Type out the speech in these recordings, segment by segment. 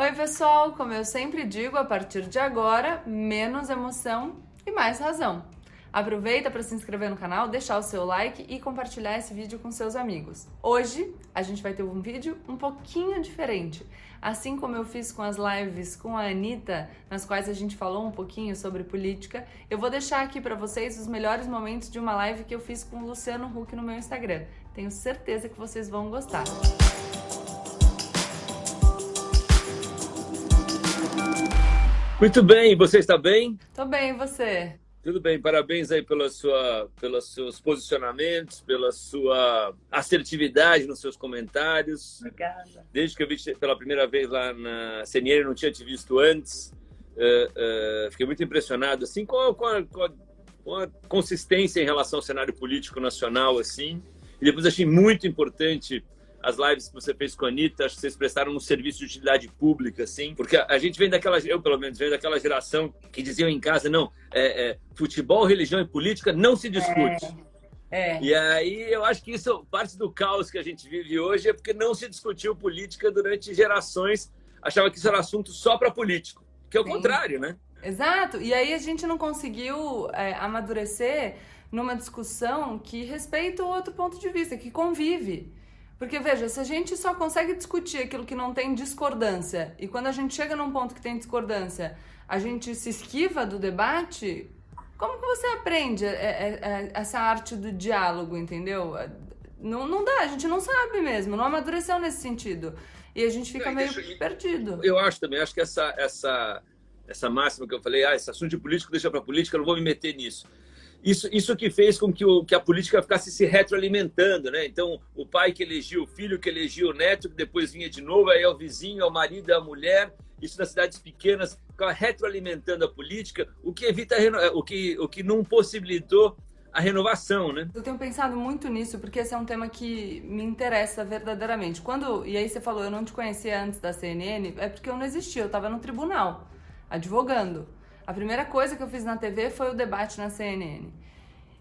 Oi, pessoal! Como eu sempre digo, a partir de agora, menos emoção e mais razão. Aproveita para se inscrever no canal, deixar o seu like e compartilhar esse vídeo com seus amigos. Hoje a gente vai ter um vídeo um pouquinho diferente. Assim como eu fiz com as lives com a Anitta, nas quais a gente falou um pouquinho sobre política, eu vou deixar aqui para vocês os melhores momentos de uma live que eu fiz com o Luciano Huck no meu Instagram. Tenho certeza que vocês vão gostar. Muito bem, você está bem? Tô bem, e você? Tudo bem, parabéns aí pela sua, pelos seus posicionamentos, pela sua assertividade nos seus comentários. Obrigada. Desde que eu vi pela primeira vez lá na CNN, não tinha te visto antes. Uh, uh, fiquei muito impressionado assim com a, com, a, com a, consistência em relação ao cenário político nacional assim. E depois achei muito importante as lives que você fez com a Anitta, acho que vocês prestaram um serviço de utilidade pública, assim, porque a, gente vem daquela, eu pelo menos, venho daquela geração que diziam em casa, não, é, é, futebol, religião e política não se discute. É, é. E aí eu acho que isso, parte do caos que a gente vive hoje é porque não se discutiu política durante gerações, achava que isso era assunto só para político, que é o Sim. contrário, né? Exato, e aí a gente não conseguiu é, amadurecer numa discussão que respeita o outro ponto de vista, que convive. Porque veja, se a gente só consegue discutir aquilo que não tem discordância, e quando a gente chega num ponto que tem discordância, a gente se esquiva do debate, como que você aprende é, é, é, essa arte do diálogo, entendeu? Não, não dá, a gente não sabe mesmo, não amadureceu nesse sentido. E a gente fica meio deixa, perdido. Eu acho também, acho que essa, essa, essa máxima que eu falei, ah, esse assunto de político deixa para política, eu não vou me meter nisso isso, isso que fez com que, o, que a política ficasse se retroalimentando, né? Então, o pai que elegia o filho, que elegia o neto, que depois vinha de novo, aí é o vizinho, é o marido, é a mulher. Isso nas cidades pequenas ficava retroalimentando a política, o que evita o que, o que não possibilitou a renovação, né? Eu tenho pensado muito nisso porque esse é um tema que me interessa verdadeiramente. Quando e aí você falou eu não te conhecia antes da CNN, é porque eu não existia, eu estava no tribunal advogando. A primeira coisa que eu fiz na TV foi o debate na CNN.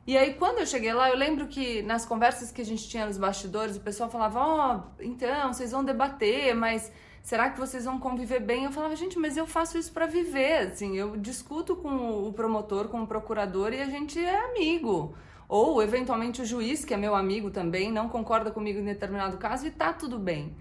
E aí, quando eu cheguei lá, eu lembro que nas conversas que a gente tinha nos bastidores, o pessoal falava: Ó, oh, então, vocês vão debater, mas será que vocês vão conviver bem? Eu falava: gente, mas eu faço isso para viver. Assim, eu discuto com o promotor, com o procurador e a gente é amigo. Ou, eventualmente, o juiz, que é meu amigo também, não concorda comigo em determinado caso e tá tudo bem.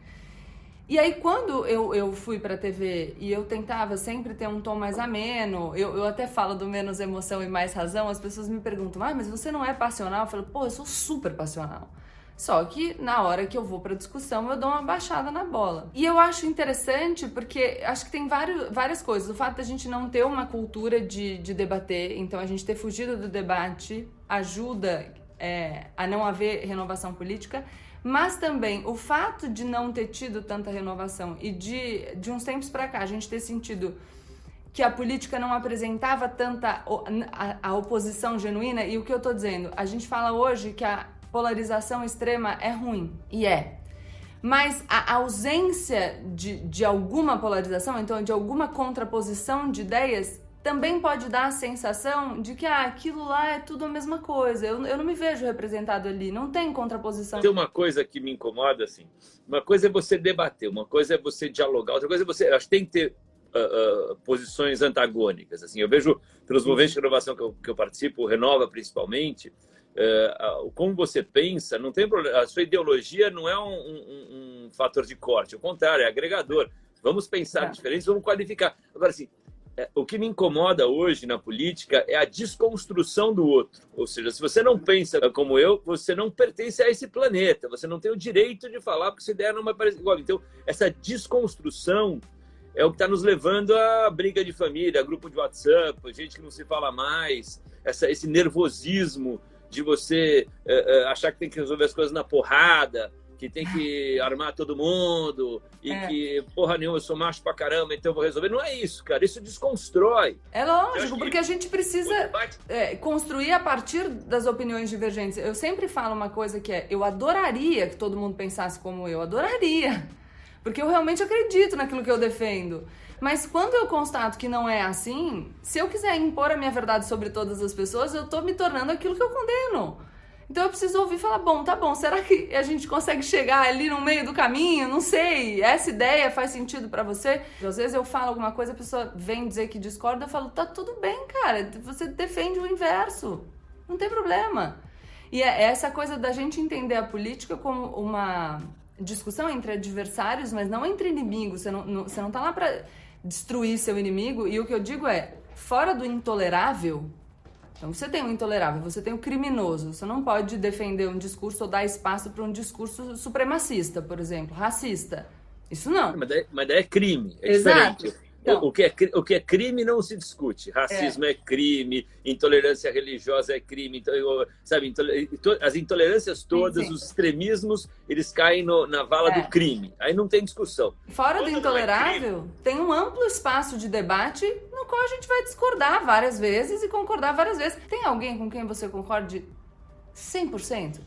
E aí, quando eu, eu fui pra TV e eu tentava sempre ter um tom mais ameno, eu, eu até falo do menos emoção e mais razão, as pessoas me perguntam, ah, mas você não é passional? Eu falo, pô, eu sou super passional. Só que na hora que eu vou para discussão, eu dou uma baixada na bola. E eu acho interessante porque acho que tem vários, várias coisas. O fato da gente não ter uma cultura de, de debater, então a gente ter fugido do debate ajuda é, a não haver renovação política. Mas também o fato de não ter tido tanta renovação e de, de uns tempos para cá a gente ter sentido que a política não apresentava tanta a, a oposição genuína, e o que eu tô dizendo? A gente fala hoje que a polarização extrema é ruim, e é. Mas a ausência de, de alguma polarização, então de alguma contraposição de ideias, também pode dar a sensação de que ah, aquilo lá é tudo a mesma coisa. Eu, eu não me vejo representado ali, não tem contraposição. Tem uma coisa que me incomoda, assim. Uma coisa é você debater, uma coisa é você dialogar, outra coisa é você. Acho que tem que ter uh, uh, posições antagônicas. Assim, eu vejo pelos movimentos de inovação que eu, que eu participo, Renova principalmente, uh, como você pensa, não tem problema. A sua ideologia não é um, um, um fator de corte, ao contrário, é agregador. Vamos pensar é. diferente, vamos qualificar. Agora, assim, o que me incomoda hoje na política é a desconstrução do outro. Ou seja, se você não pensa como eu, você não pertence a esse planeta. Você não tem o direito de falar porque sua ideia não vai parecer igual. Então, essa desconstrução é o que está nos levando a briga de família, grupo de WhatsApp, gente que não se fala mais, essa, esse nervosismo de você é, é, achar que tem que resolver as coisas na porrada que tem que armar todo mundo e é. que, porra nenhuma, eu sou macho pra caramba, então eu vou resolver. Não é isso, cara. Isso desconstrói. É lógico, porque a gente precisa é, construir a partir das opiniões divergentes. Eu sempre falo uma coisa que é: eu adoraria que todo mundo pensasse como eu, adoraria. Porque eu realmente acredito naquilo que eu defendo. Mas quando eu constato que não é assim, se eu quiser impor a minha verdade sobre todas as pessoas, eu tô me tornando aquilo que eu condeno. Então eu preciso ouvir e falar, bom, tá bom, será que a gente consegue chegar ali no meio do caminho? Não sei, essa ideia faz sentido para você? Às vezes eu falo alguma coisa, a pessoa vem dizer que discorda, eu falo, tá tudo bem, cara, você defende o inverso, não tem problema. E é essa coisa da gente entender a política como uma discussão entre adversários, mas não entre inimigos, você não, não, você não tá lá pra destruir seu inimigo, e o que eu digo é, fora do intolerável, então você tem o intolerável, você tem o criminoso. Você não pode defender um discurso ou dar espaço para um discurso supremacista, por exemplo, racista. Isso não. Mas daí, mas daí é crime. É Exato. Diferente. Então, o, que é, o que é crime não se discute. Racismo é, é crime, intolerância religiosa é crime, então, sabe? As intolerâncias todas, sim, os extremismos, eles caem no, na vala é. do crime. Aí não tem discussão. Fora do é intolerável, é tem um amplo espaço de debate no qual a gente vai discordar várias vezes e concordar várias vezes. Tem alguém com quem você concorde 100%?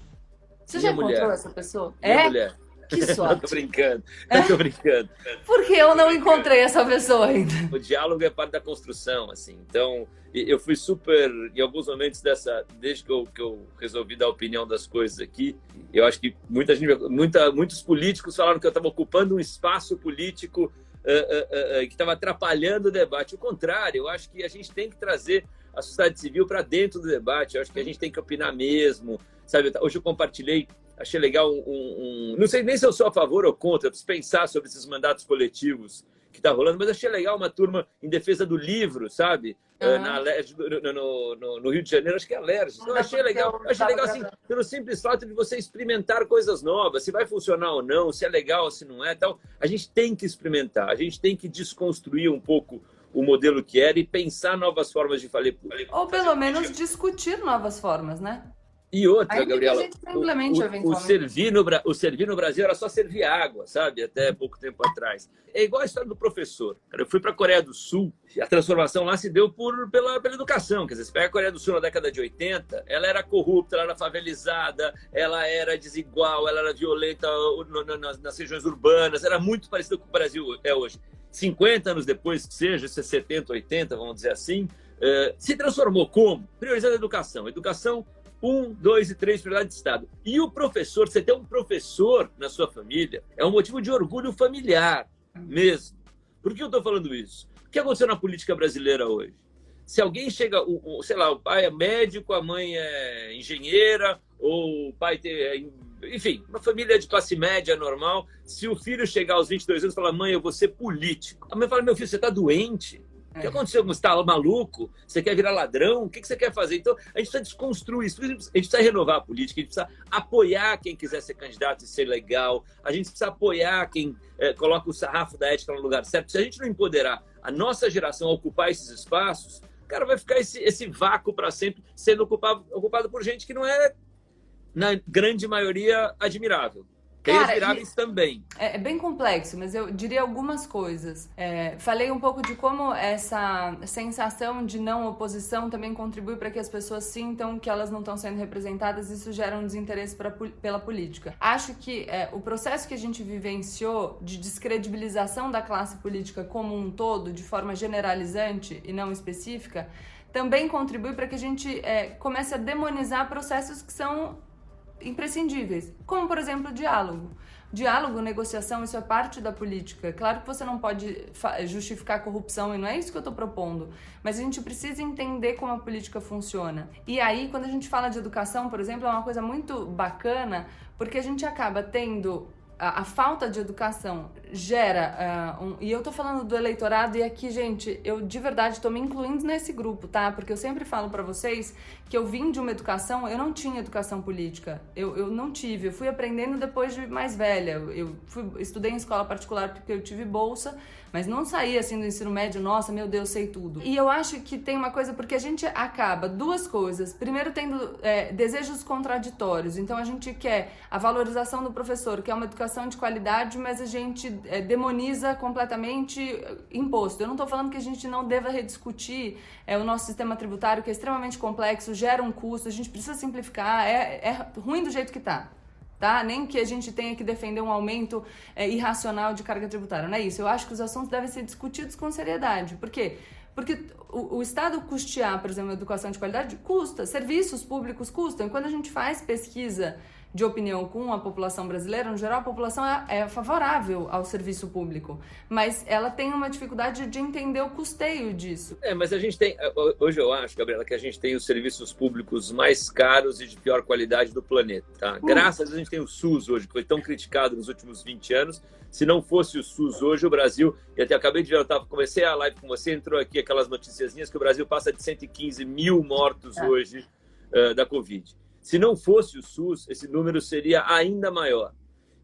Você Minha já mulher. encontrou essa pessoa? Minha é? Mulher. Que sorte. tô brincando, é? tô brincando. Porque eu não encontrei essa pessoa ainda. O diálogo é parte da construção, assim. Então, eu fui super, em alguns momentos dessa, desde que eu, que eu resolvi dar opinião das coisas aqui, eu acho que muita gente, muita, muitos políticos falaram que eu estava ocupando um espaço político uh, uh, uh, que estava atrapalhando o debate. O contrário, eu acho que a gente tem que trazer a sociedade civil para dentro do debate. Eu acho que a gente tem que opinar mesmo. Sabe, hoje eu compartilhei achei legal um, um, Não sei nem se eu sou a favor ou contra, preciso pensar sobre esses mandatos coletivos que está rolando, mas achei legal uma turma em defesa do livro, sabe? Uhum. Na Alerj, no, no, no, Rio de Janeiro, acho que é Alerj. Então, achei legal, achei legal assim, pelo simples fato de você experimentar coisas novas, se vai funcionar ou não, se é legal ou se não é. Então, a gente tem que experimentar, a gente tem que desconstruir um pouco o modelo que era e pensar novas formas de fazer. Ou pelo menos discutir novas formas, né? E outra, Aí Gabriela, o, o, o, servir no, o servir no Brasil era só servir água, sabe? Até pouco tempo atrás. É igual a história do professor. Eu fui para a Coreia do Sul e a transformação lá se deu por, pela, pela educação. Quer dizer, você pega a Coreia do Sul na década de 80, ela era corrupta, ela era favelizada, ela era desigual, ela era violenta nas, nas regiões urbanas, era muito parecida com o Brasil é hoje. 50 anos depois, que seja, 70, 80, vamos dizer assim, uh, se transformou como? Priorizando a educação. Educação um, dois e três prioridade de Estado. E o professor, você ter um professor na sua família, é um motivo de orgulho familiar mesmo. Por que eu estou falando isso? O que aconteceu na política brasileira hoje? Se alguém chega, o, o, sei lá, o pai é médico, a mãe é engenheira, ou o pai tem, é, enfim, uma família de classe média normal, se o filho chegar aos 22 anos e falar, mãe, eu vou ser político. A mãe fala, meu filho, você está doente? O que aconteceu? Você está maluco? Você quer virar ladrão? O que você quer fazer? Então, a gente precisa desconstruir isso. A gente precisa renovar a política, a gente precisa apoiar quem quiser ser candidato e ser legal. A gente precisa apoiar quem é, coloca o sarrafo da ética no lugar certo. Se a gente não empoderar a nossa geração a ocupar esses espaços, cara, vai ficar esse, esse vácuo para sempre sendo ocupado, ocupado por gente que não é, na grande maioria, admirável. Cara, viráveis também. É, é, bem complexo, mas eu diria algumas coisas. É, falei um pouco de como essa sensação de não oposição também contribui para que as pessoas sintam que elas não estão sendo representadas e isso gera um desinteresse pra, pela política. Acho que é, o processo que a gente vivenciou de descredibilização da classe política como um todo, de forma generalizante e não específica, também contribui para que a gente é, comece a demonizar processos que são imprescindíveis, como por exemplo o diálogo. Diálogo, negociação, isso é parte da política. Claro que você não pode justificar a corrupção e não é isso que eu estou propondo, mas a gente precisa entender como a política funciona. E aí, quando a gente fala de educação, por exemplo, é uma coisa muito bacana, porque a gente acaba tendo a, falta de educação gera uh, um, e eu tô falando do eleitorado e aqui gente eu de verdade tô me incluindo nesse grupo tá? Porque eu sempre falo para vocês que eu vim de uma educação eu não tinha educação política. Eu, eu não tive eu fui aprendendo depois de mais velha. Eu fui, estudei em escola particular porque eu tive bolsa mas não saí assim do ensino médio, nossa, meu Deus, sei tudo. E eu acho que tem uma coisa, porque a gente acaba duas coisas. Primeiro, tendo é, desejos contraditórios. Então, a gente quer a valorização do professor, que é uma educação de qualidade, mas a gente é, demoniza completamente é, imposto. Eu não estou falando que a gente não deva rediscutir é, o nosso sistema tributário, que é extremamente complexo, gera um custo, a gente precisa simplificar, é, é ruim do jeito que está tá? Nem que a gente tenha que defender um aumento é, irracional de carga tributária, não é isso. Eu acho que os assuntos devem ser discutidos com seriedade. Por quê? Porque o, o, Estado custear, por exemplo, educação de qualidade custa, serviços públicos custam. E quando a gente faz pesquisa de opinião com a população brasileira, no geral, a população é, é, favorável ao serviço público, mas ela tem uma dificuldade de entender o custeio disso. É, mas a gente tem, hoje eu acho, Gabriela, que a gente tem os serviços públicos mais caros e de pior qualidade do planeta. Tá? Hum. Graças a Deus a gente tem o SUS hoje, que foi tão criticado nos últimos 20 anos. Se não fosse o SUS hoje, o Brasil, e até acabei de ver, eu tava, comecei a live com você, entrou aqui aquelas noticiazinhas que o Brasil passa de 115 mil mortos é. hoje uh, da Covid. Se não fosse o SUS, esse número seria ainda maior.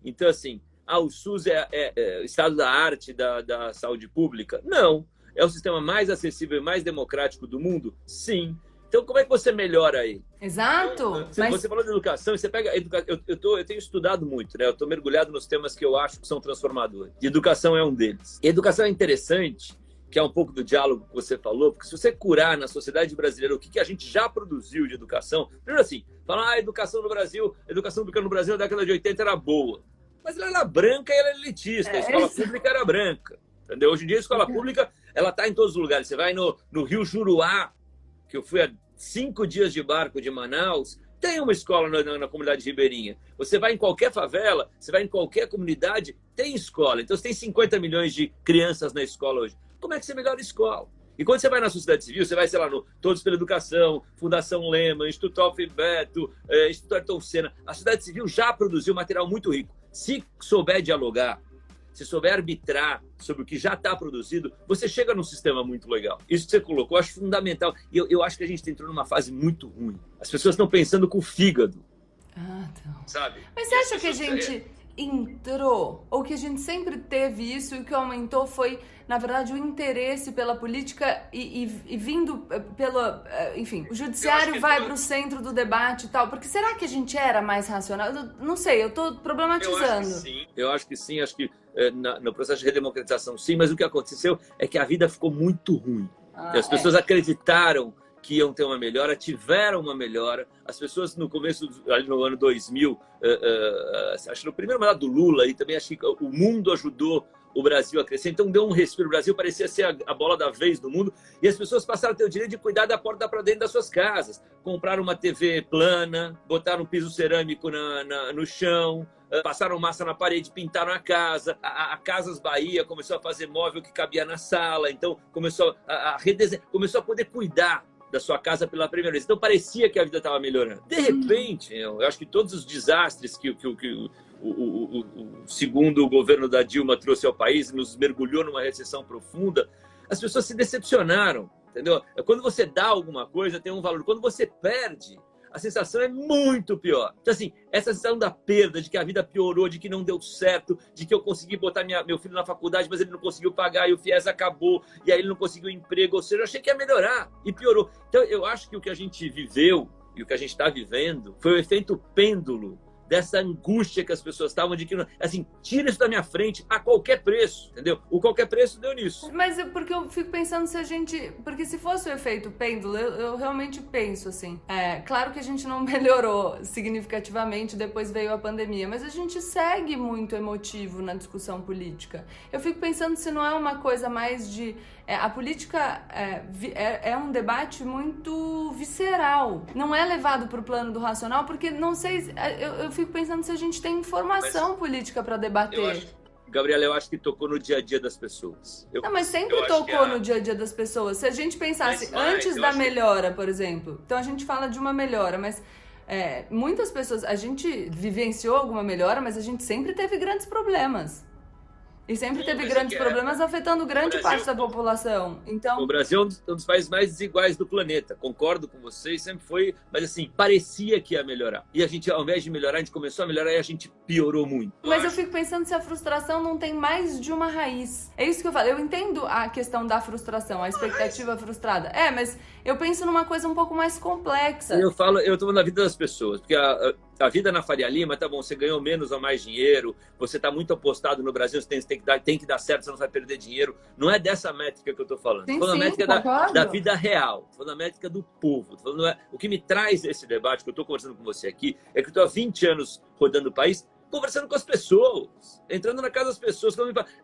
Então, assim, ah, o SUS é, é, é o estado da arte da, da saúde pública? Não. É o sistema mais acessível e mais democrático do mundo? Sim. Então, como é que você melhora aí? Exato. Você, mas... você falou de educação, você pega. Educa... Eu, eu, tô, eu tenho estudado muito, né? Eu estou mergulhado nos temas que eu acho que são transformadores. E educação é um deles. E educação é interessante que é um pouco do diálogo que você falou, porque se você curar na sociedade brasileira o que, que a gente já produziu de educação, primeiro assim, falar, ah, a educação no Brasil, a educação pública no Brasil na década de 80 era boa, mas ela era branca e ela era elitista, a é, escola pública era branca, entendeu? Hoje em dia a escola pública, ela está em todos os lugares, você vai no, no Rio Juruá, que eu fui há cinco dias de barco de Manaus, tem uma escola na, na, na, comunidade ribeirinha. Você vai em qualquer favela, você vai em qualquer comunidade, tem escola. Então você tem 50 milhões de crianças na escola hoje como é que você melhora a escola? E quando você vai na sociedade civil, você vai, sei lá, no Todos pela Educação, Fundação Lema, Instituto Alfred Beto, é, Instituto Ayrton Senna. A sociedade civil já produziu material muito rico. Se souber dialogar, se souber arbitrar sobre o que já está produzido, você chega num sistema muito legal. Isso que você colocou, eu acho fundamental. E eu, eu acho que a gente entrou numa fase muito ruim. As pessoas estão pensando com o fígado. Ah, então. Sabe? Mas você acha que a gente entrou? Ou que a gente sempre teve isso e o que aumentou foi na verdade, o interesse pela política e, e, e vindo eh, pela. Eh, enfim, o judiciário vai para o centro do debate e tal. Porque será que a gente era mais racional? Eu não sei, eu estou problematizando. Eu acho que sim, eu acho que, sim, acho que eh, na, no processo de redemocratização, sim, mas o que aconteceu é que a vida ficou muito ruim. Ah, as pessoas é. acreditaram que iam ter uma melhora, tiveram uma melhora. As pessoas no começo, ali no ano 2000, uh, uh, acho que no primeiro mandato do Lula, e também acho que o mundo ajudou o Brasil a crescer. Então deu um respiro. O Brasil parecia ser a, a, bola da vez do mundo. E as pessoas passaram a ter o direito de cuidar da porta para dentro das suas casas. Compraram uma TV plana, botaram um piso cerâmico na, na, no chão, eh, passaram massa na parede, pintaram a casa. A, a, Casas Bahia começou a fazer móvel que cabia na sala. Então começou a, a redesenhar, começou a poder cuidar da sua casa pela primeira vez. Então parecia que a vida estava melhorando. De repente, eu acho que todos os desastres que, que, que o, o, o, segundo o governo da Dilma trouxe ao país, nos mergulhou numa recessão profunda, as pessoas se decepcionaram, entendeu? É quando você dá alguma coisa, tem um valor. Quando você perde, a sensação é muito pior. Então, assim, essa sensação da perda, de que a vida piorou, de que não deu certo, de que eu consegui botar minha, meu filho na faculdade, mas ele não conseguiu pagar e o FIES acabou, e aí ele não conseguiu emprego, ou seja, eu achei que ia melhorar e piorou. Então, eu acho que o que a gente viveu e o que a gente está vivendo foi o efeito pêndulo dessa angústia que as pessoas estavam de que, assim, tira isso da minha frente a qualquer preço, entendeu? O qualquer preço deu nisso. Mas eu, porque eu fico pensando se a gente. Porque se fosse o efeito pêndulo, eu, eu realmente penso assim. É, claro que a gente não melhorou significativamente, depois veio a pandemia, mas a gente segue muito emotivo na discussão política. Eu fico pensando se não é uma coisa mais de é, a política é, é, é, um debate muito visceral. Não é levado para o plano do racional, porque não sei. É, eu, eu, fico pensando se a gente tem informação mas, política para debater. Eu acho, Gabriela, eu acho que tocou no dia a dia das pessoas. Eu, não, mas sempre tocou a... no dia a dia das pessoas. Se a gente pensasse mais, antes da melhora, que... por exemplo. Então a gente fala de uma melhora, mas. É, muitas pessoas, a gente vivenciou alguma melhora, mas a gente sempre teve grandes problemas. E sempre teve grandes é. problemas afetando grande Brasil, parte da população. Então, o Brasil é um dos países mais desiguais do planeta. Concordo com vocês, sempre foi, mas assim, parecia que ia melhorar. E a gente, ao invés de melhorar, a gente começou a melhorar e a gente piorou muito. Mas eu fico pensando se a frustração não tem mais de uma raiz. É isso que eu falo. Eu entendo a questão da frustração, a expectativa frustrada. É, mas eu penso numa coisa um pouco mais complexa. Eu falo, eu tô na vida das pessoas, porque a, a vida na Faria Lima, tá bom, você ganhou menos ou mais dinheiro, você está muito apostado no Brasil, você tem, tem, que dar, tem que dar certo, você não vai perder dinheiro. Não é dessa métrica que eu estou falando. Estou falando métrica da, da, vida real, estou falando da métrica do povo. Falando, é, o que me traz esse debate que eu estou conversando com você aqui é que eu estou há 20 anos rodando o país conversando com as pessoas, entrando na casa das pessoas.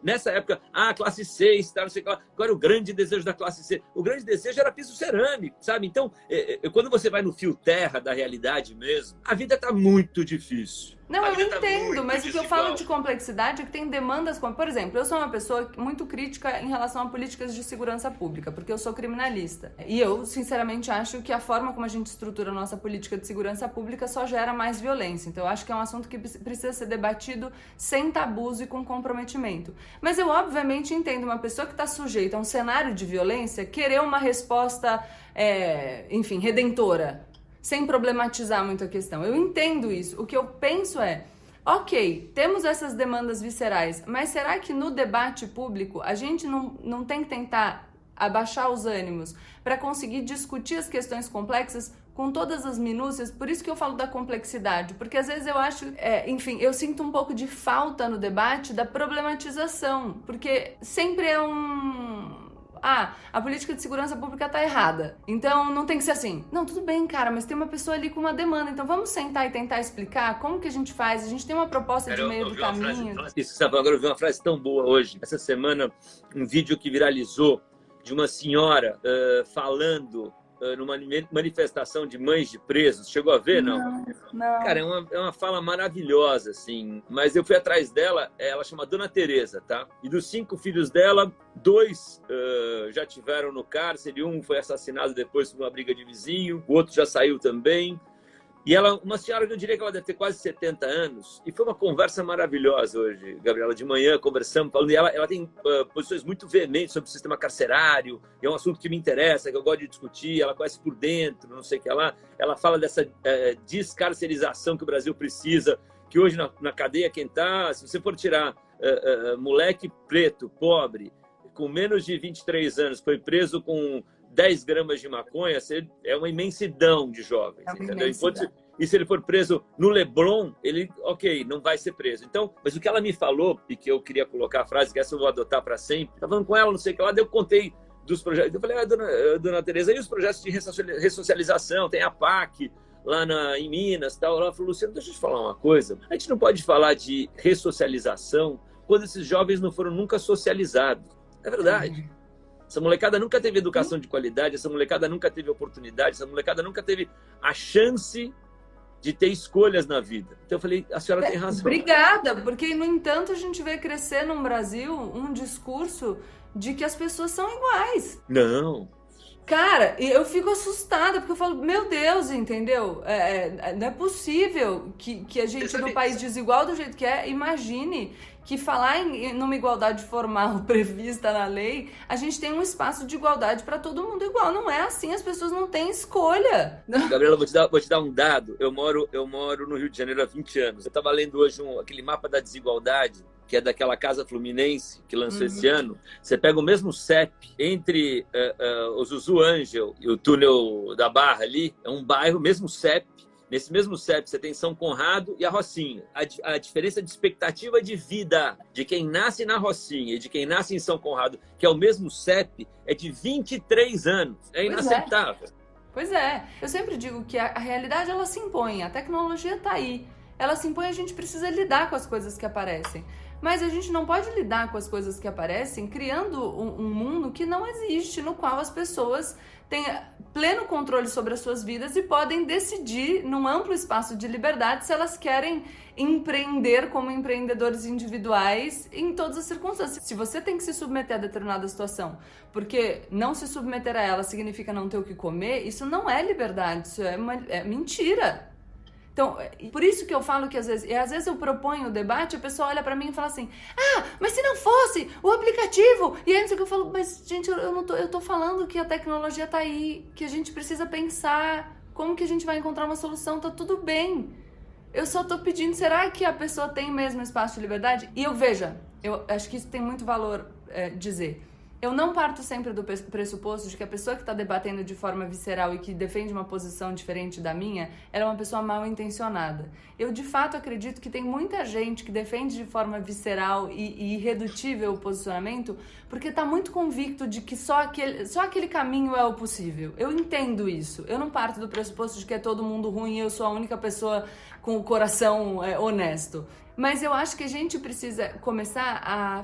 Nessa época, ah, classe C, está, não sei qual, qual era o grande desejo da classe C? O grande desejo era piso cerâmico, sabe? Então, é, é, quando você vai no fio terra da realidade mesmo, a vida está muito difícil. Não, eu tá entendo, mas o que eu falo de complexidade é que tem demandas como, por exemplo, eu sou uma pessoa muito crítica em relação a políticas de segurança pública, porque eu sou criminalista. E eu, sinceramente, acho que a forma como a gente estrutura a nossa política de segurança pública só gera mais violência. Então, eu acho que é um assunto que precisa ser debatido sem tabus e com comprometimento. Mas eu, obviamente, entendo uma pessoa que está sujeita a um cenário de violência querer uma resposta, é, enfim, redentora sem problematizar muito a questão. Eu entendo isso. O que eu penso é, ok, temos essas demandas viscerais, mas será que no debate público a gente não, não tem que tentar abaixar os ânimos para conseguir discutir as questões complexas com todas as minúcias, por isso que eu falo da complexidade, porque às vezes eu acho, é, enfim, eu sinto um pouco de falta no debate da problematização, porque sempre é um ah, a política de segurança pública tá errada. Então não tem que ser assim. Não, tudo bem, cara, mas tem uma pessoa ali com uma demanda. Então vamos sentar e tentar explicar como que a gente faz. A gente tem uma proposta cara, de meio do caminho. Frase, isso, sabe? Agora eu vi uma frase tão boa hoje. Essa semana, um vídeo que viralizou de uma senhora uh, falando ah, numa manifestação de mães de presos. Chegou a ver, não? Não. não. Cara, é uma, é uma fala maravilhosa, assim. Mas eu fui atrás dela, ela chama Dona Teresa, tá? E dos cinco filhos dela, dois uh, já tiveram no cárcere, um foi assassinado depois por uma briga de vizinho, o outro já saiu também. E ela, uma senhora que eu diria que ela deve ter quase 70 anos, e foi uma conversa maravilhosa hoje, Gabriela, de manhã, conversamos, falando, e ela, ela tem uh, posições muito veementes sobre o sistema carcerário, é um assunto que me interessa, que eu gosto de discutir, ela conhece por dentro, não sei o que lá, ela fala dessa uh, descarcerização que o Brasil precisa, que hoje na, na cadeia quem está, se você for tirar uh, moleque preto, pobre, com menos de 23 anos, foi preso com 10 gramas de maconha, é uma imensidão de jovens, é entendeu? Enquanto, e se ele for preso no Leblon, ele, ok, não vai ser preso. Então, mas o que ela me falou, e que eu queria colocar a frase, que essa eu vou adotar para sempre, estava falando com ela, não sei o que lá, eu contei dos projetos. Eu falei, ah, dona, eh, dona Tereza, e os projetos de ressocialização? Tem a PAC lá na, em Minas tal. Ela falou, Luciano, deixa eu te falar uma coisa. A gente não pode falar de ressocialização quando esses jovens não foram nunca socializados. É verdade. Essa molecada nunca teve educação de qualidade, essa molecada nunca teve oportunidade, essa molecada nunca teve a chance de ter escolhas na vida. Então eu falei, a senhora tem razão. Obrigada, porque no entanto a gente vê crescer no Brasil um discurso de que as pessoas são iguais. Não. Cara, eu fico assustada, porque eu falo, meu Deus, entendeu? É, é, não é possível que, que a gente, num país desigual do jeito que é, imagine que falar em numa igualdade formal prevista na lei, a gente tem um espaço de igualdade para todo mundo igual. Não é assim, as pessoas não têm escolha. Gabriela, vou te dar, vou te dar um dado. Eu moro, eu moro no Rio de Janeiro há 20 anos. Eu estava lendo hoje um, aquele mapa da desigualdade que é daquela Casa Fluminense que lançou uhum. esse ano, você pega o mesmo CEP entre uh, uh, o Zuzu Angel e o túnel da Barra ali, é um bairro, mesmo CEP, Nesse mesmo CEP, você tem São Conrado e a Rocinha. A, a, diferença de expectativa de vida de quem nasce na Rocinha e de quem nasce em São Conrado, que é o mesmo CEP, é de 23 anos. É inaceitável. Pois é. Pois é. Eu sempre digo que a, a realidade ela se impõe, a tecnologia está aí. Ela se impõe, a gente precisa lidar com as coisas que aparecem. Mas a gente não pode lidar com as coisas que aparecem criando um, um mundo que não existe, no qual as pessoas têm pleno controle sobre as suas vidas e podem decidir, num amplo espaço de liberdade, se elas querem empreender como empreendedores individuais em todas as circunstâncias. Se você tem que se submeter a determinada situação, porque não se submeter a ela significa não ter o que comer, isso não é liberdade, isso é, uma, é mentira. Então, por isso que eu falo que às vezes, e às vezes eu proponho o debate, a pessoa olha para mim e fala assim: "Ah, mas se não fosse o aplicativo". E aí que eu falo: "Mas gente, eu não tô eu tô falando que a tecnologia tá aí, que a gente precisa pensar como que a gente vai encontrar uma solução, tá tudo bem. Eu só tô pedindo, será que a pessoa tem mesmo espaço de liberdade? E eu veja, eu acho que isso tem muito valor é, dizer eu não parto sempre do pressuposto de que a pessoa que está debatendo de forma visceral e que defende uma posição diferente da minha, ela é uma pessoa mal intencionada. Eu de fato acredito que tem muita gente que defende de forma visceral e, e irredutível o posicionamento porque está muito convicto de que só aquele, só aquele caminho é o possível. Eu entendo isso. Eu não parto do pressuposto de que é todo mundo ruim e eu sou a única pessoa com o coração é, honesto. Mas eu acho que a gente precisa começar a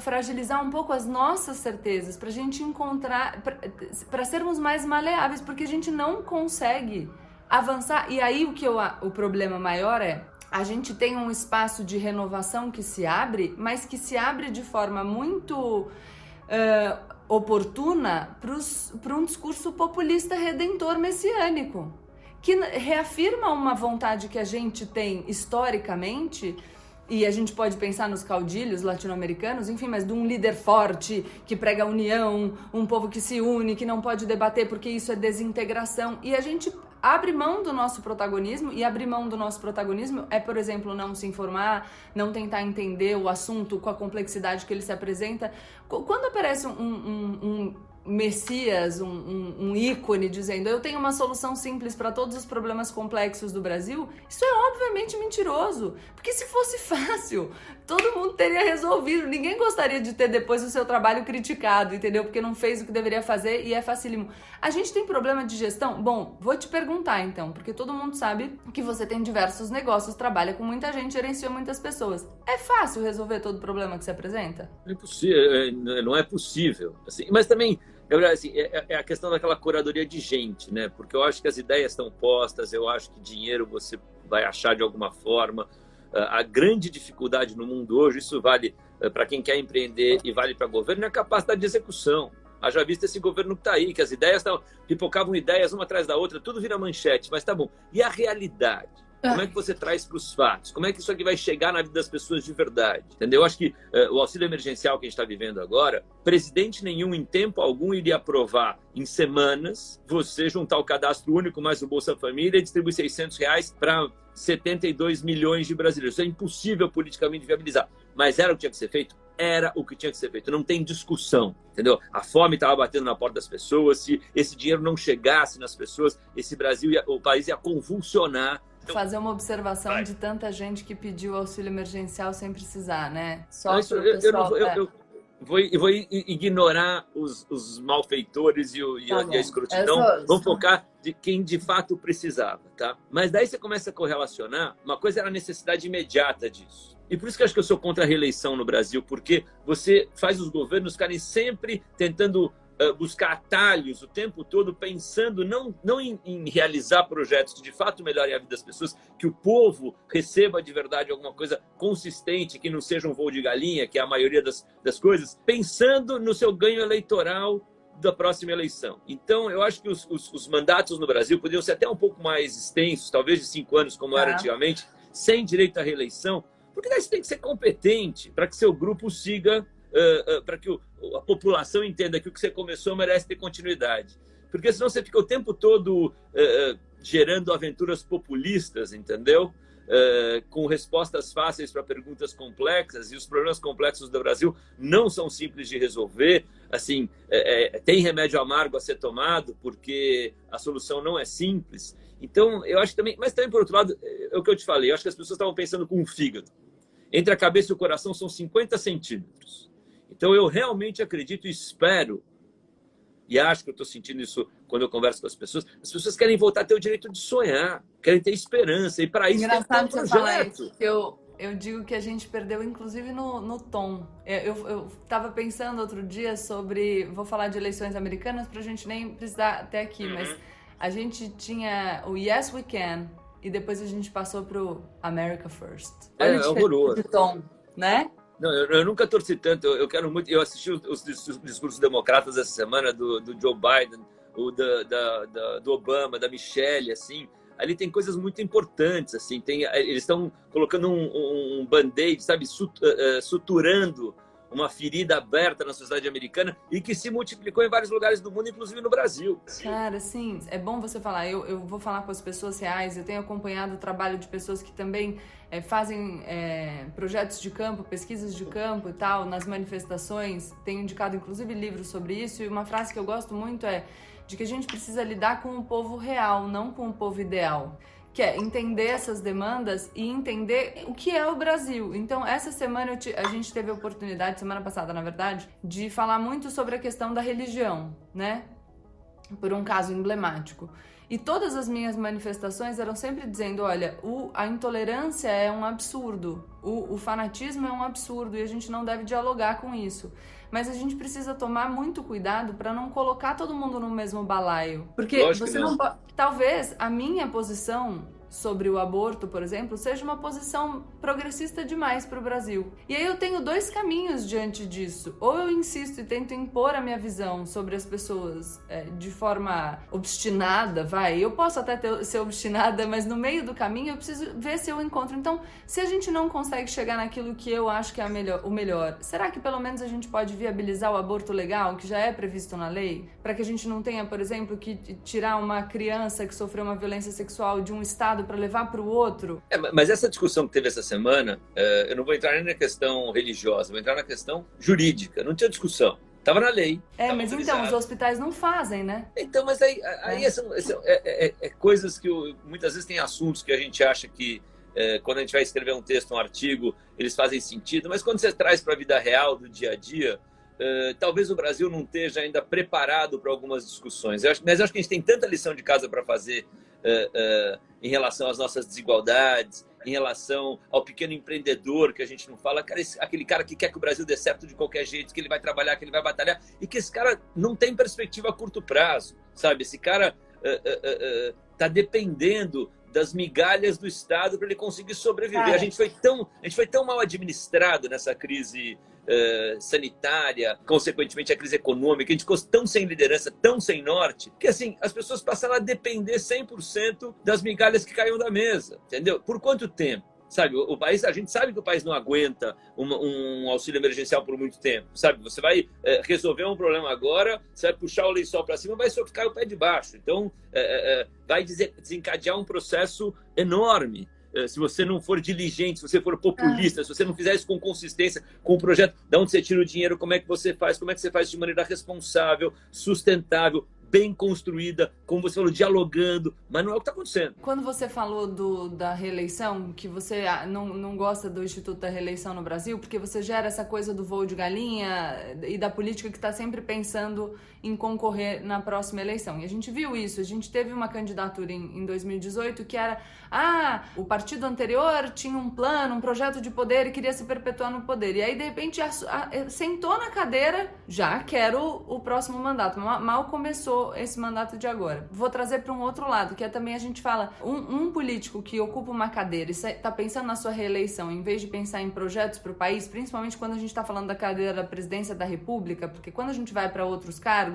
fragilizar um pouco as nossas certezas para a gente encontrar, para sermos mais maleáveis, porque a gente não consegue avançar. E aí o que eu, o problema maior é a gente tem um espaço de renovação que se abre, mas que se abre de forma muito uh, oportuna para um discurso populista redentor messiânico que reafirma uma vontade que a gente tem historicamente e a gente pode pensar nos caudilhos latino-americanos, enfim, mas de um líder forte que prega a união, um povo que se une, que não pode debater porque isso é desintegração. E a gente abre mão do nosso protagonismo, e abrir mão do nosso protagonismo é, por exemplo, não se informar, não tentar entender o assunto com a complexidade que ele se apresenta. Quando aparece um, um, um messias, um, um, um, ícone dizendo eu tenho uma solução simples para todos os problemas complexos do Brasil, isso é obviamente mentiroso. Porque se fosse fácil, todo mundo teria resolvido. Ninguém gostaria de ter depois o seu trabalho criticado, entendeu? Porque não fez o que deveria fazer e é facílimo. A gente tem problema de gestão? Bom, vou te perguntar então, porque todo mundo sabe que você tem diversos negócios, trabalha com muita gente, gerencia muitas pessoas. É fácil resolver todo o problema que se apresenta? É impossível, é, não é possível. Assim, mas também eu, assim, é, é, a questão daquela curadoria de gente, né? Porque eu acho que as ideias estão postas, eu acho que dinheiro você vai achar de alguma forma. Ah, a grande dificuldade no mundo hoje, isso vale ah, para quem quer empreender e vale para governo, é a capacidade de execução. Haja visto esse governo que está aí, que as ideias estão, pipocavam ideias uma atrás da outra, tudo vira manchete, mas tá bom. E a realidade? Como é que você traz para os fatos? Como é que isso aqui vai chegar na vida das pessoas de verdade? Entendeu? Eu acho que uh, o auxílio emergencial que a gente está vivendo agora, presidente nenhum em tempo algum iria aprovar em semanas você juntar o cadastro único mais o Bolsa Família e distribuir 600 reais para 72 milhões de brasileiros. Isso é impossível politicamente viabilizar. Mas era o que tinha que ser feito? Era o que tinha que ser feito. Não tem discussão, entendeu? A fome estava batendo na porta das pessoas. Se esse dinheiro não chegasse nas pessoas, esse Brasil, ia, o país ia convulsionar então, fazer uma observação vai. de tanta gente que pediu auxílio emergencial sem precisar, né? Só Isso, eu, pessoal, eu, eu, eu, vou, vou ignorar os, os malfeitores e, o, e, tá a, e a escrotidão. Vamos focar de quem de fato precisava, tá? Mas daí você começa a correlacionar. Uma coisa era a necessidade imediata disso. E por isso que eu acho que eu sou contra a reeleição no Brasil, porque você faz os governos ficarem sempre tentando buscar atalhos o tempo todo, pensando não, não em, em, realizar projetos que de fato melhorem a vida das pessoas, que o povo receba de verdade alguma coisa consistente, que não seja um voo de galinha, que é a maioria das, das coisas, pensando no seu ganho eleitoral da próxima eleição. Então, eu acho que os, os, os mandatos no Brasil poderiam ser até um pouco mais extensos, talvez de cinco anos, como era antigamente, sem direito à reeleição, porque daí você tem que ser competente para que seu grupo siga uh, uh, para que o, a população entenda que o que você começou merece ter continuidade. Porque senão você fica o tempo todo uh, gerando aventuras populistas, entendeu? com respostas fáceis para perguntas complexas, e os problemas complexos do Brasil não são simples de resolver. Assim, é, é, tem remédio amargo a ser tomado, porque a solução não é simples. Então, eu acho também. Mas também, por outro lado, é o que eu te falei, eu acho que as pessoas estavam pensando com o fígado. Entre a cabeça e o coração são 50 centímetros. Então eu realmente acredito e espero, e acho que eu estou sentindo isso quando eu converso com as pessoas, as pessoas querem voltar a ter o direito de sonhar, querem ter esperança, e para isso Engraçado tem um projeto. Eu, eu digo que a gente perdeu, inclusive, no, no tom. É, eu estava pensando outro dia sobre. Vou falar de eleições americanas para a gente nem precisar até aqui, uhum. mas a gente tinha o Yes We Can e depois a gente passou pro America First. Olha é, é horroroso. De tom, né? Não, eu, eu, nunca torci tanto. Eu, eu, quero muito. Eu assisti os, os, discursos democratas essa semana do, do Joe Biden, o da, da, da, do Obama, da Michelle, assim. Ali tem coisas muito importantes, assim. Tem, eles estão colocando um, um band-aid, sabe, eh, eh, suturando uma ferida aberta na sociedade americana e que se multiplicou em vários lugares do mundo, inclusive no Brasil. Cara, sim, é bom você falar. Eu, eu vou falar com as pessoas reais, eu tenho acompanhado o trabalho de pessoas que também é, fazem é, projetos de campo, pesquisas de campo e tal, nas manifestações. Tenho indicado, inclusive, livros sobre isso. E uma frase que eu gosto muito é de que a gente precisa lidar com o povo real, não com o povo ideal que é entender essas demandas e entender o que é o Brasil. Então, essa semana te, a gente teve a oportunidade, semana passada, na verdade, de falar muito sobre a questão da religião, né? Por um caso emblemático. E todas as minhas manifestações eram sempre dizendo: olha, o, a intolerância é um absurdo, o, o fanatismo é um absurdo e a gente não deve dialogar com isso. Mas a gente precisa tomar muito cuidado para não colocar todo mundo no mesmo balaio. Porque Lógico você não pode. Talvez a minha posição sobre o aborto, por exemplo, seja uma posição progressista demais para o Brasil. E aí eu tenho dois caminhos diante disso. Ou eu insisto e tento impor a minha visão sobre as pessoas é, de forma obstinada, vai. Eu posso até ter, ser obstinada, mas no meio do caminho eu preciso ver se eu encontro. Então, se a gente não consegue chegar naquilo que eu acho que é melhor, o melhor, será que pelo menos a gente pode viabilizar o aborto legal, que já é previsto na lei, para que a gente não tenha, por exemplo, que tirar uma criança que sofreu uma violência sexual de um estado lado para levar para o outro. É, mas essa discussão que teve essa semana, é, eu não vou entrar nem na questão religiosa, vou entrar na questão jurídica. Não tinha discussão. Estava na lei. É, mas então, os hospitais não fazem, né? Então, mas aí, aí é. São, são é, é, é, coisas que eu, muitas vezes tem assuntos que a gente acha que é, quando a gente vai escrever um texto, um artigo, eles fazem sentido, mas quando você traz para a vida real, do dia a dia, Uh, talvez o Brasil não esteja ainda preparado para algumas discussões. Eu acho, mas eu acho que a gente tem tanta lição de casa para fazer uh, uh, em relação às nossas desigualdades, em relação ao pequeno empreendedor que a gente não fala, cara, esse, aquele cara que quer que o Brasil dê certo de qualquer jeito, que ele vai trabalhar, que ele vai batalhar, e que esse cara não tem perspectiva a curto prazo, sabe? Esse cara está dependendo das migalhas do Estado para ele conseguir sobreviver. A gente foi tão, a gente foi tão mal administrado nessa crise uh, sanitária, consequentemente a crise econômica, a gente ficou tão sem liderança, tão sem norte, que assim, as pessoas passaram a depender 100% das migalhas que caíam da mesa, entendeu? Por quanto tempo? Sabe? O, país, a gente sabe que o país não aguenta um, um auxílio emergencial por muito tempo, sabe? Você vai é, resolver um problema agora, você vai puxar o lençol para cima, vai só ficar o pé de baixo. Então, é, é, vai desencadear um processo enorme se você não for diligente, se você for populista, ah. se você não fizer isso com consistência, com o projeto, de onde você tira o dinheiro, como é que você faz, como é que você faz de maneira responsável, sustentável, bem construída, como você falou, dialogando, mas não é o que está acontecendo. Quando você falou do, da reeleição, que você ah, não, não gosta do Instituto da Reeleição no Brasil, porque você gera essa coisa do voo de galinha e da política que está sempre pensando em concorrer na próxima eleição. E a gente viu isso, a gente teve uma candidatura em, em 2018 que era, ah, o partido anterior tinha um plano, um projeto de poder e queria se perpetuar no poder. E aí, de repente, a, a, sentou na cadeira, já quero o, o próximo mandato. Mal, mal começou esse mandato de agora. Vou trazer para um outro lado, que é também a gente fala, um, um político que ocupa uma cadeira e está pensando na sua reeleição, em vez de pensar em projetos para o país, principalmente quando a gente está falando da cadeira da presidência da República, porque quando a gente vai para outros cargos,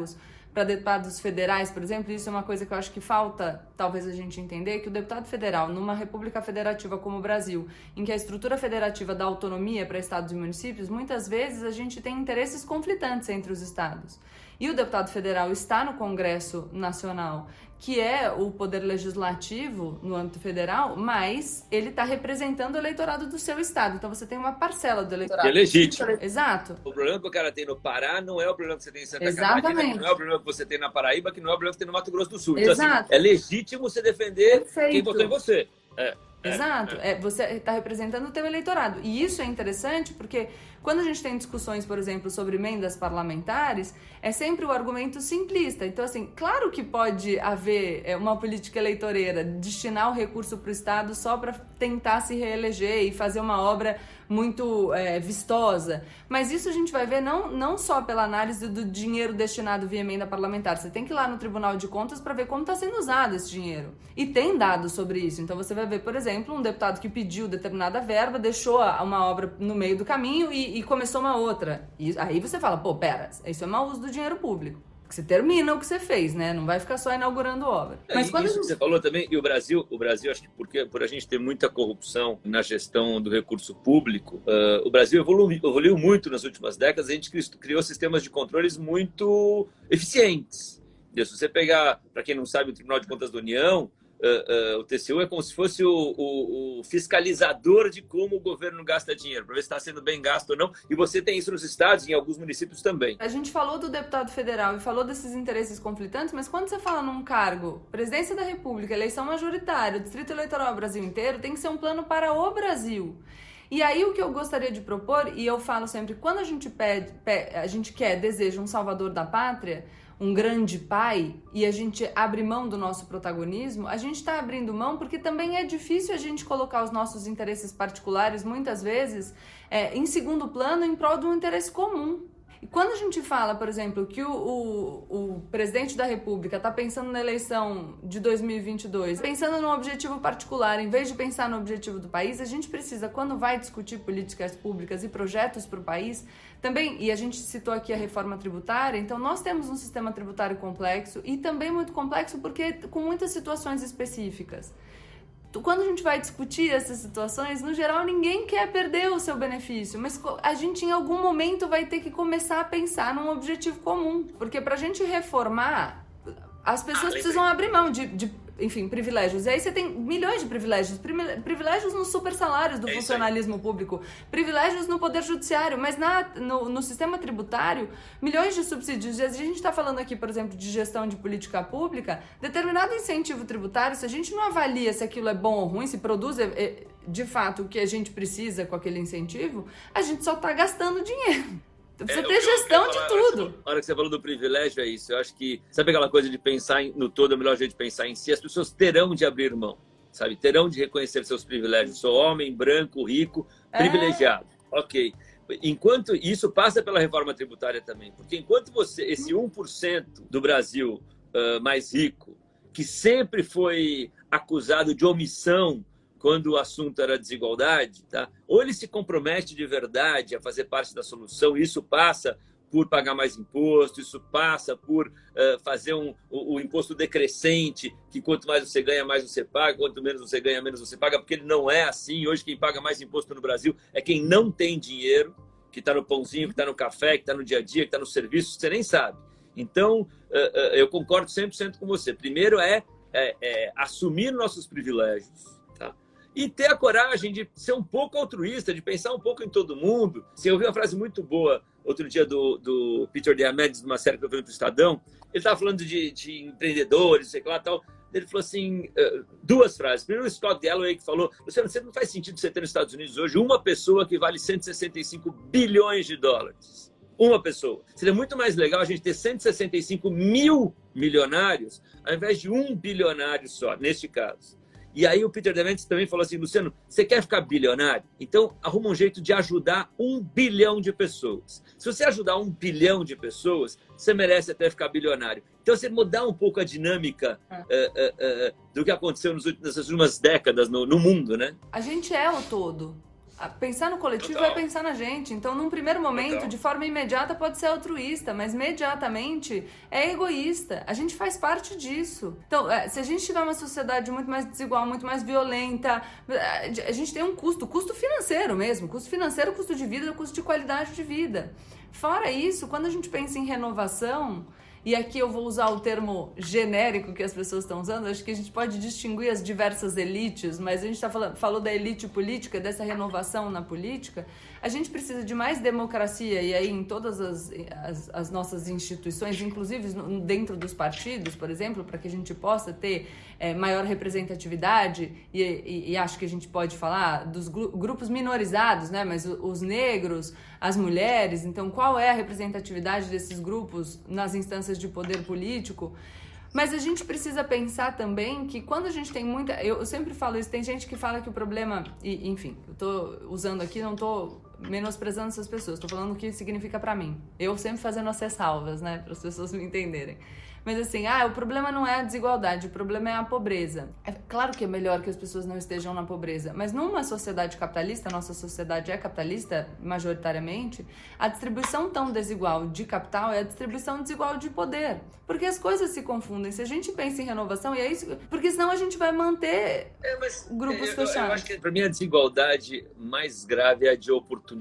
para deputados federais, por exemplo, isso é uma coisa que eu acho que falta, talvez a gente entender, que o deputado federal, numa república federativa como o Brasil, em que a estrutura federativa dá autonomia para estados e municípios, muitas vezes a gente tem interesses conflitantes entre os estados. E o deputado federal está no Congresso Nacional, que é o poder legislativo no âmbito federal, mas ele está representando o eleitorado do seu estado. Então você tem uma parcela do eleitorado. Que é legítimo. Exato. O problema que o cara tem no Pará não é o problema que você tem em Santa Exatamente. Catarina, não é o problema que você tem na Paraíba, que não é o problema que você tem no Mato Grosso do Sul. Exato. Então, assim, é legítimo você defender Perfeito. quem votou em você. É. Exato. É, você está representando o teu eleitorado. E isso é interessante porque quando a gente tem discussões, por exemplo, sobre emendas parlamentares, é sempre o argumento simplista. Então, assim, claro que pode haver é, uma política eleitoreira, destinar o recurso para o Estado só para tentar se reeleger e fazer uma obra muito é, vistosa. Mas isso a gente vai ver não, não só pela análise do dinheiro destinado via emenda parlamentar. Você tem que ir lá no Tribunal de Contas para ver como está sendo usado esse dinheiro. E tem dados sobre isso. Então você vai ver, por exemplo, um deputado que pediu determinada verba, deixou uma obra no meio do caminho e, e começou uma outra. E aí você fala, pô, pera, isso é mau uso do dinheiro público você termina o que você fez, né? Não vai ficar só inaugurando obra. É, Mas quando isso gente... você falou também, e o Brasil, o Brasil, acho que porque por a gente ter muita corrupção na gestão do recurso público, uh, o Brasil evoluiu, evoluiu muito nas últimas décadas. A gente criou sistemas de controles muito eficientes. Se você pegar, para quem não sabe, o Tribunal de Contas da União, uh, o TCU é como se fosse o, o, o, fiscalizador de como o governo gasta dinheiro, para ver se está sendo bem gasto ou não. E você tem isso nos estados e em alguns municípios também. A gente falou do deputado federal e falou desses interesses conflitantes, mas quando você fala num cargo, presidência da República, eleição majoritária, distrito eleitoral Brasil inteiro, tem que ser um plano para o Brasil. E aí o que eu gostaria de propor, e eu falo sempre, quando a gente pede, pede a gente quer, deseja um salvador da pátria, um grande pai e a gente abre mão do nosso protagonismo, a gente está abrindo mão porque também é difícil a gente colocar os nossos interesses particulares, muitas vezes, é, em segundo plano em prol de um interesse comum. E quando a gente fala, por exemplo, que o, o, o presidente da República está pensando na eleição de 2022, pensando num objetivo particular, em vez de pensar no objetivo do país, a gente precisa, quando vai discutir políticas públicas e projetos para o país, também, e a gente citou aqui a reforma tributária, então nós temos um sistema tributário complexo e também muito complexo porque com muitas situações específicas quando a gente vai discutir essas situações, no geral ninguém quer perder o seu benefício, mas a gente em algum momento vai ter que começar a pensar num objetivo comum, porque para a gente reformar, as pessoas ah, precisam abrir mão de, de enfim, privilégios. E aí você tem milhões de privilégios. Privilégios nos super salários do é funcionalismo público, privilégios no poder judiciário, mas na, no, no, sistema tributário, milhões de subsídios. E a gente está falando aqui, por exemplo, de gestão de política pública, determinado incentivo tributário, se a gente não avalia se aquilo é bom ou ruim, se produz é, é, de fato o que a gente precisa com aquele incentivo, a gente só está gastando dinheiro. Você é, ter gestão de tudo. A hora que você falou do privilégio é isso. Eu acho que, sabe aquela coisa de pensar no todo, é o melhor jeito de pensar em si? As pessoas terão de abrir mão, sabe? Terão de reconhecer seus privilégios. Sou homem, branco, rico, é. privilegiado. Ok. Enquanto isso passa pela reforma tributária também, porque enquanto você, esse 1% do Brasil uh, mais rico, que sempre foi acusado de omissão quando o assunto era desigualdade, tá? ou ele se compromete de verdade a fazer parte da solução, e isso passa por pagar mais imposto, isso passa por uh, fazer um, o, o, imposto decrescente, que quanto mais você ganha, mais você paga, quanto menos você ganha, menos você paga, porque ele não é assim. Hoje, quem paga mais imposto no Brasil é quem não tem dinheiro, que está no pãozinho, que está no café, que está no dia a dia, que está no serviço, você nem sabe. Então, uh, uh, eu concordo 100% com você. Primeiro é, é, é assumir nossos privilégios, e ter a coragem de ser um pouco altruísta, de pensar um pouco em todo mundo. Assim, eu ouvi uma frase muito boa outro dia do, do Peter Diamandis, numa série que eu vi no Estadão. Ele estava falando de, de empreendedores, sei lá, tal. Ele falou assim, uh, duas frases. Primeiro, o Scott Galloway que falou, você não faz sentido você ter nos Estados Unidos hoje uma pessoa que vale 165 bilhões de dólares. Uma pessoa. Seria muito mais legal a gente ter 165 mil milionários ao invés de um bilionário só, neste caso. E aí o Peter Dementes também falou assim, Luciano, você quer ficar bilionário? Então arruma um jeito de ajudar um bilhão de pessoas. Se você ajudar um bilhão de pessoas, você merece até ficar bilionário. Então você mudar um pouco a dinâmica é. uh, uh, uh, do que aconteceu nos, nessas últimas décadas no, no mundo, né? A gente é o todo. Pensar no coletivo Total. é pensar na gente. Então, num primeiro momento, Total. de forma imediata, pode ser altruísta, mas imediatamente é egoísta. A gente faz parte disso. Então, é, se a gente tiver uma sociedade muito mais desigual, muito mais violenta, é, a gente tem um custo, custo financeiro mesmo, custo financeiro, custo de vida, custo de qualidade de vida. Fora isso, quando a gente pensa em renovação, e aqui eu vou usar o termo genérico que as pessoas estão usando, acho que a gente pode distinguir as diversas elites, mas a gente tá falando, falou da elite política, dessa renovação na política. A gente precisa de mais democracia, e aí em todas as, as, as nossas instituições, inclusive dentro dos partidos, por exemplo, para que a gente possa ter é, maior representatividade, e, e, e, acho que a gente pode falar dos grupos minorizados, né? mas os negros, as mulheres, então qual é a representatividade desses grupos nas instâncias de poder político? Mas a gente precisa pensar também que quando a gente tem muita. Eu, sempre falo isso, tem gente que fala que o problema. E, enfim, eu tô usando aqui, não tô menosprezando essas pessoas, tô falando o que significa para mim. Eu sempre fazendo essas salvas, né, para as pessoas me entenderem. Mas assim, ah, o problema não é a desigualdade, o problema é a pobreza. É claro que é melhor que as pessoas não estejam na pobreza, mas numa sociedade capitalista, nossa sociedade é capitalista majoritariamente, a distribuição tão desigual de capital é a distribuição desigual de poder. Porque as coisas se confundem. Se a gente pensa em renovação, e é isso, porque senão a gente vai manter é, grupos eu, fechados. Eu acho que para mim a desigualdade mais grave é a de oportunidade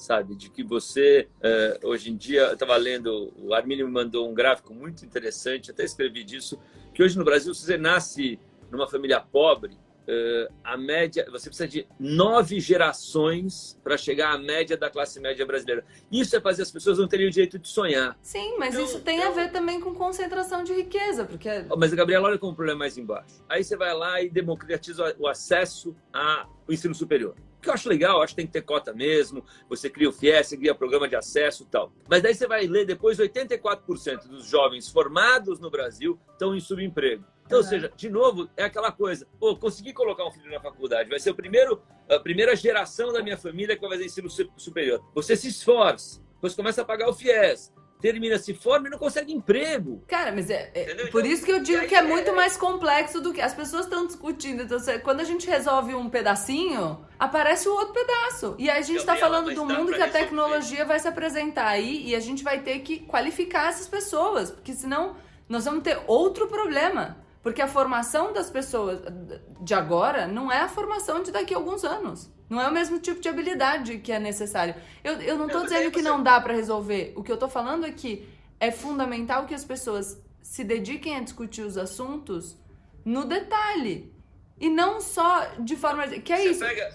sabe? De que você, uh, hoje em dia, eu estava lendo, o Arminio me mandou um gráfico muito interessante, até escrevi disso, que hoje no Brasil, se você nasce numa família pobre, uh, a média, você precisa de nove gerações para chegar à média da classe média brasileira. Isso é fazer as pessoas não terem o direito de sonhar. Sim, mas então, isso tem então... a ver também com concentração de riqueza, porque... Mas, Gabriela, olha como o problema é mais embaixo. Aí você vai lá e democratiza o acesso ao ensino superior que eu acho legal, acho que tem que ter cota mesmo. Você cria o FIES, você cria programa de acesso e tal. Mas daí você vai ler depois 84% dos jovens formados no Brasil estão em subemprego. Então, ou seja, de novo, é aquela coisa, pô, consegui colocar um filho na faculdade, vai ser o primeiro, a primeira geração da minha família que vai fazer ensino superior. Você se esforça, você começa a pagar o FIES, termina, se forma e não consegue emprego. Cara, mas é, é por isso que eu digo que é muito mais complexo do que as pessoas estão discutindo. Então, quando a gente resolve um pedacinho, aparece o outro pedaço. E aí a gente está falando do mundo que a tecnologia vai se apresentar aí e a gente vai ter que qualificar essas pessoas, porque senão nós vamos ter outro problema. Porque a formação das pessoas de agora não é a formação de daqui a alguns anos. Não é o mesmo tipo de habilidade que é necessário. Eu, eu não estou dizendo que não dá para resolver. O que eu estou falando é que é fundamental que as pessoas se dediquem a discutir os assuntos no detalhe. E não só de forma. Que é Você isso. Pega,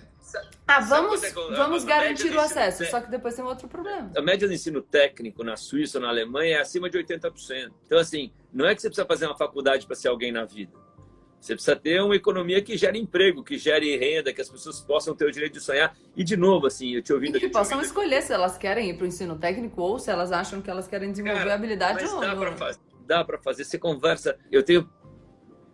ah, vamos, é, vamos garantir o acesso. Só que depois tem outro problema. A média do ensino técnico na Suíça ou na Alemanha é acima de 80%. Então, assim, não é que você precisa fazer uma faculdade para ser alguém na vida. Você precisa ter uma economia que gere emprego, que gere renda, que as pessoas possam ter o direito de sonhar. E, de novo, assim, eu te ouvindo... E que possam ouvindo... escolher se elas querem ir para o ensino técnico ou se elas acham que elas querem desenvolver Cara, habilidade mas ou dá para fazer. Dá para fazer. Você conversa... Eu tenho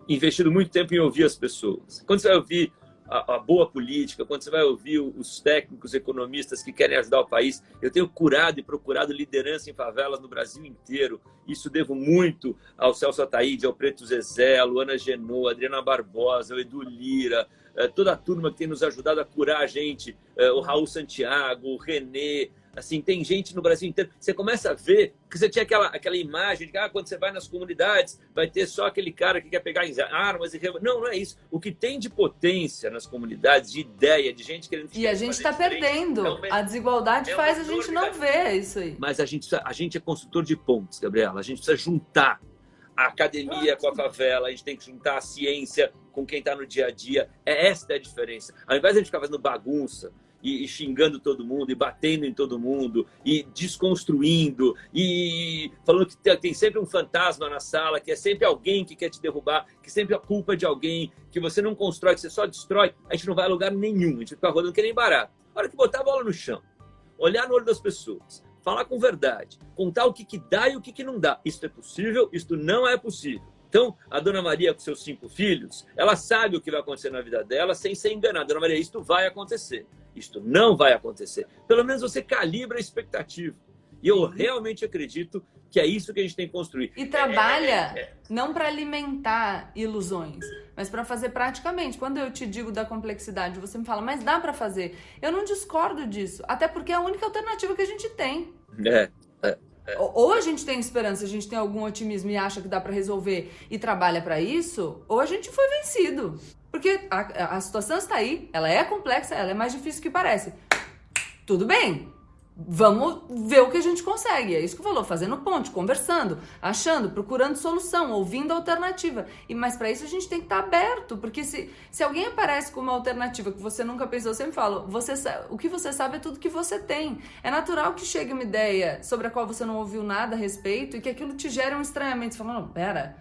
investido muito tempo em ouvir as pessoas. Quando você vai ouvir a, a, boa política, quando você vai ouvir os técnicos economistas que querem ajudar o país. Eu tenho curado e procurado liderança em favelas no Brasil inteiro. Isso devo muito ao Celso Ataíde, ao Preto Zezé, Luana Genô, Adriana Barbosa, ao Edu Lira, eh, toda a turma que tem nos ajudado a curar a gente, eh, o Raul Santiago, o Renê, Assim, tem gente no Brasil inteiro. Você começa a ver que você tinha aquela, aquela imagem de que ah, quando você vai nas comunidades, vai ter só aquele cara que quer pegar armas e. Não, não é isso. O que tem de potência nas comunidades, de ideia, de gente querendo. E a gente está perdendo. É a desigualdade é faz a gente não ver isso aí. Mas a gente, a gente é construtor de pontes, Gabriela. A gente precisa juntar a academia com a favela, a gente tem que juntar a ciência com quem está no dia a dia. É esta a diferença. Ao invés de a gente ficar fazendo bagunça, e, e, xingando todo mundo, e batendo em todo mundo, e desconstruindo, e falando que tem, tem, sempre um fantasma na sala, que é sempre alguém que quer te derrubar, que sempre a culpa é de alguém, que você não constrói, que você só destrói, a gente não vai a lugar nenhum, a gente fica rodando que nem barato. A hora que botar a bola no chão, olhar no olho das pessoas, falar com verdade, contar o que, que dá e o que, que não dá. Isto é possível, isto não é possível. Então, a dona Maria, com seus cinco filhos, ela sabe o que vai acontecer na vida dela sem ser enganada. Dona Maria, isto vai acontecer. Isto não vai acontecer. Pelo menos você calibra a expectativa. E eu realmente acredito que é isso que a gente tem que construir. E trabalha é, é, é. não para alimentar ilusões, mas para fazer praticamente. Quando eu te digo da complexidade, você me fala, mas dá para fazer. Eu não discordo disso, até porque é a única alternativa que a gente tem. É. é. Ou a gente tem esperança, a gente tem algum otimismo e acha que dá para resolver e trabalha para isso, ou a gente foi vencido. Porque a, a situação está aí, ela é complexa, ela é mais difícil que parece. Tudo bem, vamos ver o que a gente consegue. É isso que falou, fazendo ponte, conversando, achando, procurando solução, ouvindo alternativa. E mas para isso a gente tem que estar tá aberto, porque se, se alguém aparece com uma alternativa que você nunca pensou, eu sempre falo, você o que você sabe é tudo que você tem. É natural que chegue uma ideia sobre a qual você não ouviu nada a respeito e que aquilo te gere um estranhamento. Você fala, pera,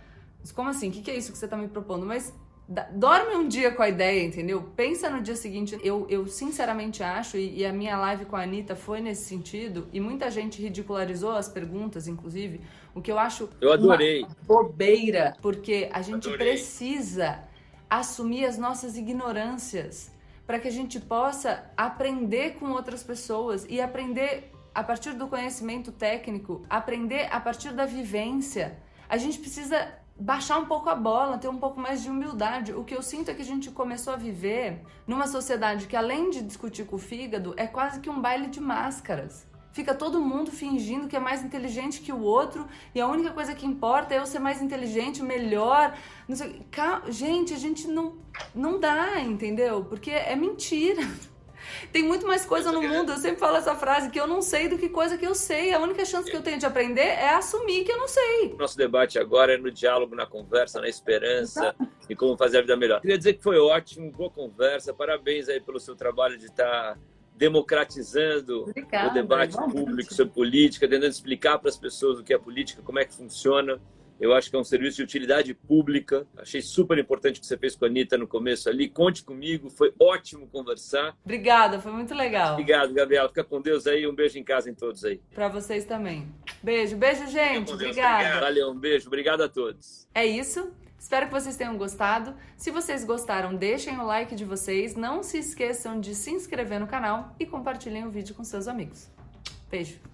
como assim? O que, que é isso que você está me propondo? Mas Dorme um dia com a ideia, entendeu? Pensa no dia seguinte. Eu, eu sinceramente acho, e, e, a minha live com a Anitta foi nesse sentido, e muita gente ridicularizou as perguntas, inclusive, o que eu acho eu adorei. bobeira, porque a gente adorei. precisa assumir as nossas ignorâncias para que a gente possa aprender com outras pessoas e aprender a partir do conhecimento técnico, aprender a partir da vivência. A gente precisa baixar um pouco a bola, ter um pouco mais de humildade. O que eu sinto é que a gente começou a viver numa sociedade que, além de discutir com o fígado, é quase que um baile de máscaras. Fica todo mundo fingindo que é mais inteligente que o outro e a única coisa que importa é eu ser mais inteligente, melhor. Não sei. Gente, a gente não, não dá, entendeu? Porque é mentira. Tem muito mais coisa no mundo. Eu sempre falo essa frase que eu não sei do que coisa que eu sei. A única chance que eu tenho de aprender é assumir que eu não sei. Nosso debate agora é no diálogo, na conversa, na esperança e como fazer a vida melhor. Queria dizer que foi ótimo, boa conversa. Parabéns aí pelo seu trabalho de estar democratizando Obrigada, o debate público sobre política, tentando explicar para as pessoas o que é política, como é que funciona. Eu acho que é um serviço de utilidade pública. Achei super importante o que você fez com a Anitta no começo ali. Conte comigo, foi ótimo conversar. Obrigada, foi muito legal. Obrigado, Gabriela. Fica com Deus aí. Um beijo em casa em todos aí. Para vocês também. Beijo, beijo, gente. Obrigada. Valeu, um beijo. Obrigado a todos. É isso. Espero que vocês tenham gostado. Se vocês gostaram, deixem o like de vocês. Não se esqueçam de se inscrever no canal e compartilhem o vídeo com seus amigos. Beijo!